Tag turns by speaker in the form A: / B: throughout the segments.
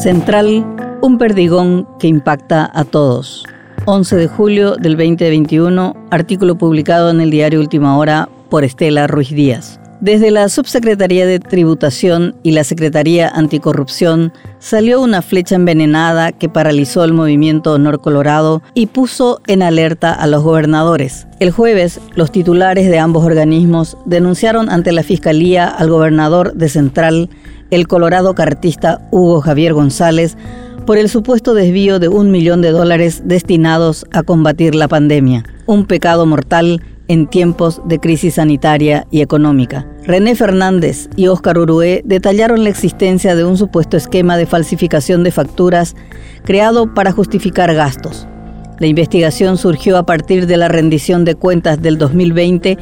A: Central, un perdigón que impacta a todos. 11 de julio del 2021, artículo publicado en el diario Última Hora por Estela Ruiz Díaz. Desde la Subsecretaría de Tributación y la Secretaría Anticorrupción salió una flecha envenenada que paralizó el movimiento Honor Colorado y puso en alerta a los gobernadores. El jueves, los titulares de ambos organismos denunciaron ante la Fiscalía al gobernador de Central, el colorado cartista Hugo Javier González, por el supuesto desvío de un millón de dólares destinados a combatir la pandemia, un pecado mortal en tiempos de crisis sanitaria y económica. René Fernández y Óscar Urué detallaron la existencia de un supuesto esquema de falsificación de facturas creado para justificar gastos. La investigación surgió a partir de la rendición de cuentas del 2020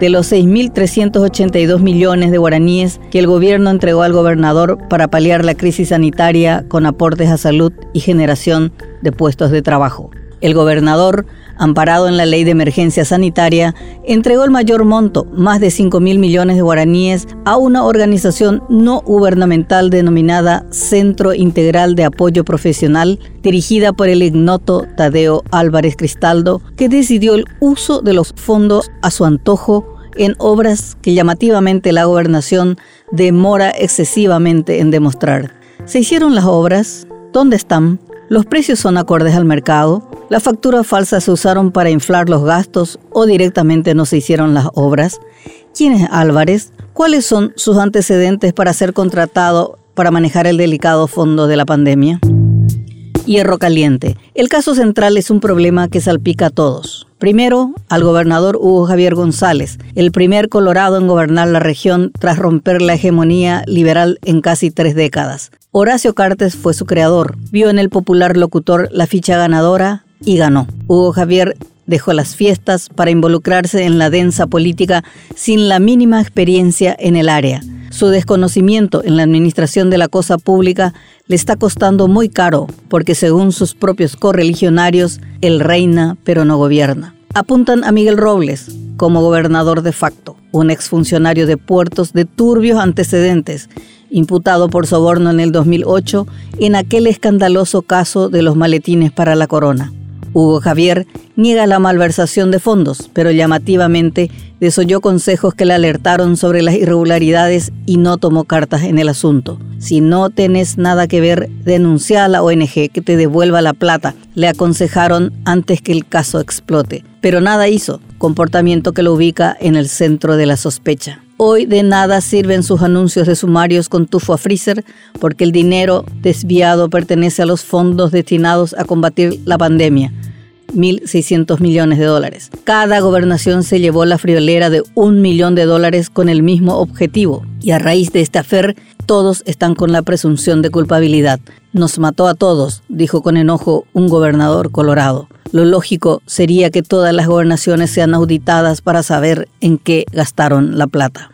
A: de los 6.382 millones de guaraníes que el gobierno entregó al gobernador para paliar la crisis sanitaria con aportes a salud y generación de puestos de trabajo. El gobernador amparado en la ley de emergencia sanitaria, entregó el mayor monto, más de 5 mil millones de guaraníes, a una organización no gubernamental denominada Centro Integral de Apoyo Profesional, dirigida por el ignoto Tadeo Álvarez Cristaldo, que decidió el uso de los fondos a su antojo en obras que llamativamente la gobernación demora excesivamente en demostrar. ¿Se hicieron las obras? ¿Dónde están? ¿Los precios son acordes al mercado? ¿Las facturas falsas se usaron para inflar los gastos o directamente no se hicieron las obras? ¿Quién es Álvarez? ¿Cuáles son sus antecedentes para ser contratado para manejar el delicado fondo de la pandemia? Hierro caliente. El caso central es un problema que salpica a todos. Primero, al gobernador Hugo Javier González, el primer colorado en gobernar la región tras romper la hegemonía liberal en casi tres décadas. Horacio Cartes fue su creador. Vio en el popular locutor la ficha ganadora y ganó. Hugo Javier dejó las fiestas para involucrarse en la densa política sin la mínima experiencia en el área. Su desconocimiento en la administración de la cosa pública le está costando muy caro porque según sus propios correligionarios, él reina pero no gobierna. Apuntan a Miguel Robles como gobernador de facto, un exfuncionario de puertos de turbios antecedentes, imputado por soborno en el 2008 en aquel escandaloso caso de los maletines para la corona. Hugo Javier niega la malversación de fondos, pero llamativamente desoyó consejos que le alertaron sobre las irregularidades y no tomó cartas en el asunto. Si no tenés nada que ver, denuncia a la ONG que te devuelva la plata, le aconsejaron antes que el caso explote. Pero nada hizo, comportamiento que lo ubica en el centro de la sospecha. Hoy de nada sirven sus anuncios de sumarios con tufo a freezer porque el dinero desviado pertenece a los fondos destinados a combatir la pandemia. 1.600 millones de dólares. Cada gobernación se llevó la friolera de un millón de dólares con el mismo objetivo. Y a raíz de este afer, todos están con la presunción de culpabilidad. Nos mató a todos, dijo con enojo un gobernador colorado. Lo lógico sería que todas las gobernaciones sean auditadas para saber en qué gastaron la plata.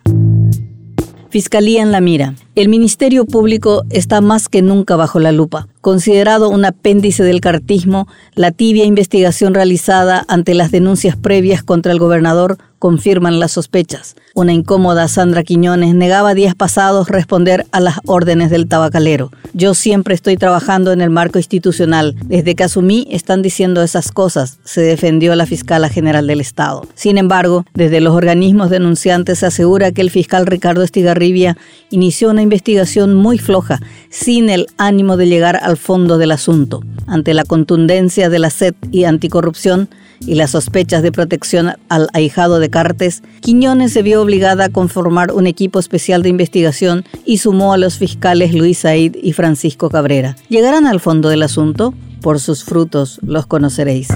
A: Fiscalía en la mira. El Ministerio Público está más que nunca bajo la lupa. Considerado un apéndice del cartismo, la tibia investigación realizada ante las denuncias previas contra el gobernador confirman las sospechas. Una incómoda Sandra Quiñones negaba días pasados responder a las órdenes del tabacalero. Yo siempre estoy trabajando en el marco institucional. Desde que asumí están diciendo esas cosas, se defendió la fiscala general del Estado. Sin embargo, desde los organismos denunciantes se asegura que el fiscal Ricardo Estigarribia inició una investigación muy floja, sin el ánimo de llegar al fondo del asunto. Ante la contundencia de la SED y anticorrupción, y las sospechas de protección al ahijado de Cartes, Quiñones se vio obligada a conformar un equipo especial de investigación y sumó a los fiscales Luis Said y Francisco Cabrera. ¿Llegarán al fondo del asunto? Por sus frutos los conoceréis.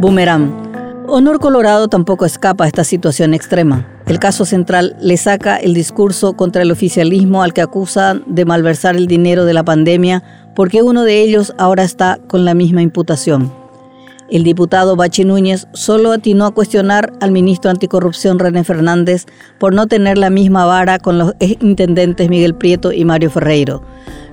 A: Boomerang. Honor Colorado tampoco escapa a esta situación extrema. El caso central le saca el discurso contra el oficialismo al que acusan de malversar el dinero de la pandemia porque uno de ellos ahora está con la misma imputación. El diputado Bachi Núñez solo atinó a cuestionar al ministro anticorrupción René Fernández por no tener la misma vara con los intendentes Miguel Prieto y Mario Ferreiro.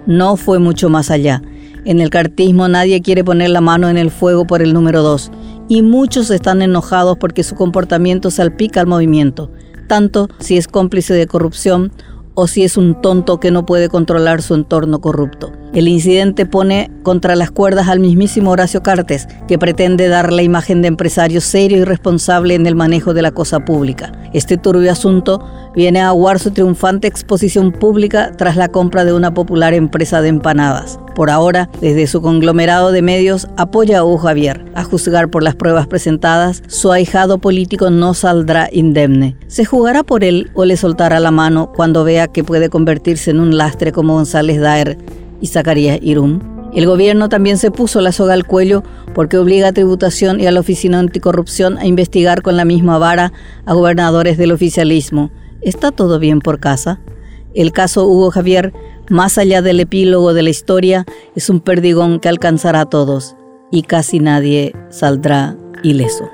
A: No fue mucho más allá. En el cartismo nadie quiere poner la mano en el fuego por el número dos y muchos están enojados porque su comportamiento salpica al movimiento, tanto si es cómplice de corrupción o si es un tonto que no puede controlar su entorno corrupto. El incidente pone contra las cuerdas al mismísimo Horacio Cartes, que pretende dar la imagen de empresario serio y responsable en el manejo de la cosa pública. Este turbio asunto viene a aguar su triunfante exposición pública tras la compra de una popular empresa de empanadas. Por ahora, desde su conglomerado de medios, apoya a Hugo Javier. A juzgar por las pruebas presentadas, su ahijado político no saldrá indemne. ¿Se jugará por él o le soltará la mano cuando vea que puede convertirse en un lastre como González Daer y Zacarías Irum? El gobierno también se puso la soga al cuello porque obliga a Tributación y a la Oficina Anticorrupción a investigar con la misma vara a gobernadores del oficialismo. ¿Está todo bien por casa? El caso Hugo Javier más allá del epílogo de la historia, es un perdigón que alcanzará a todos y casi nadie saldrá ileso.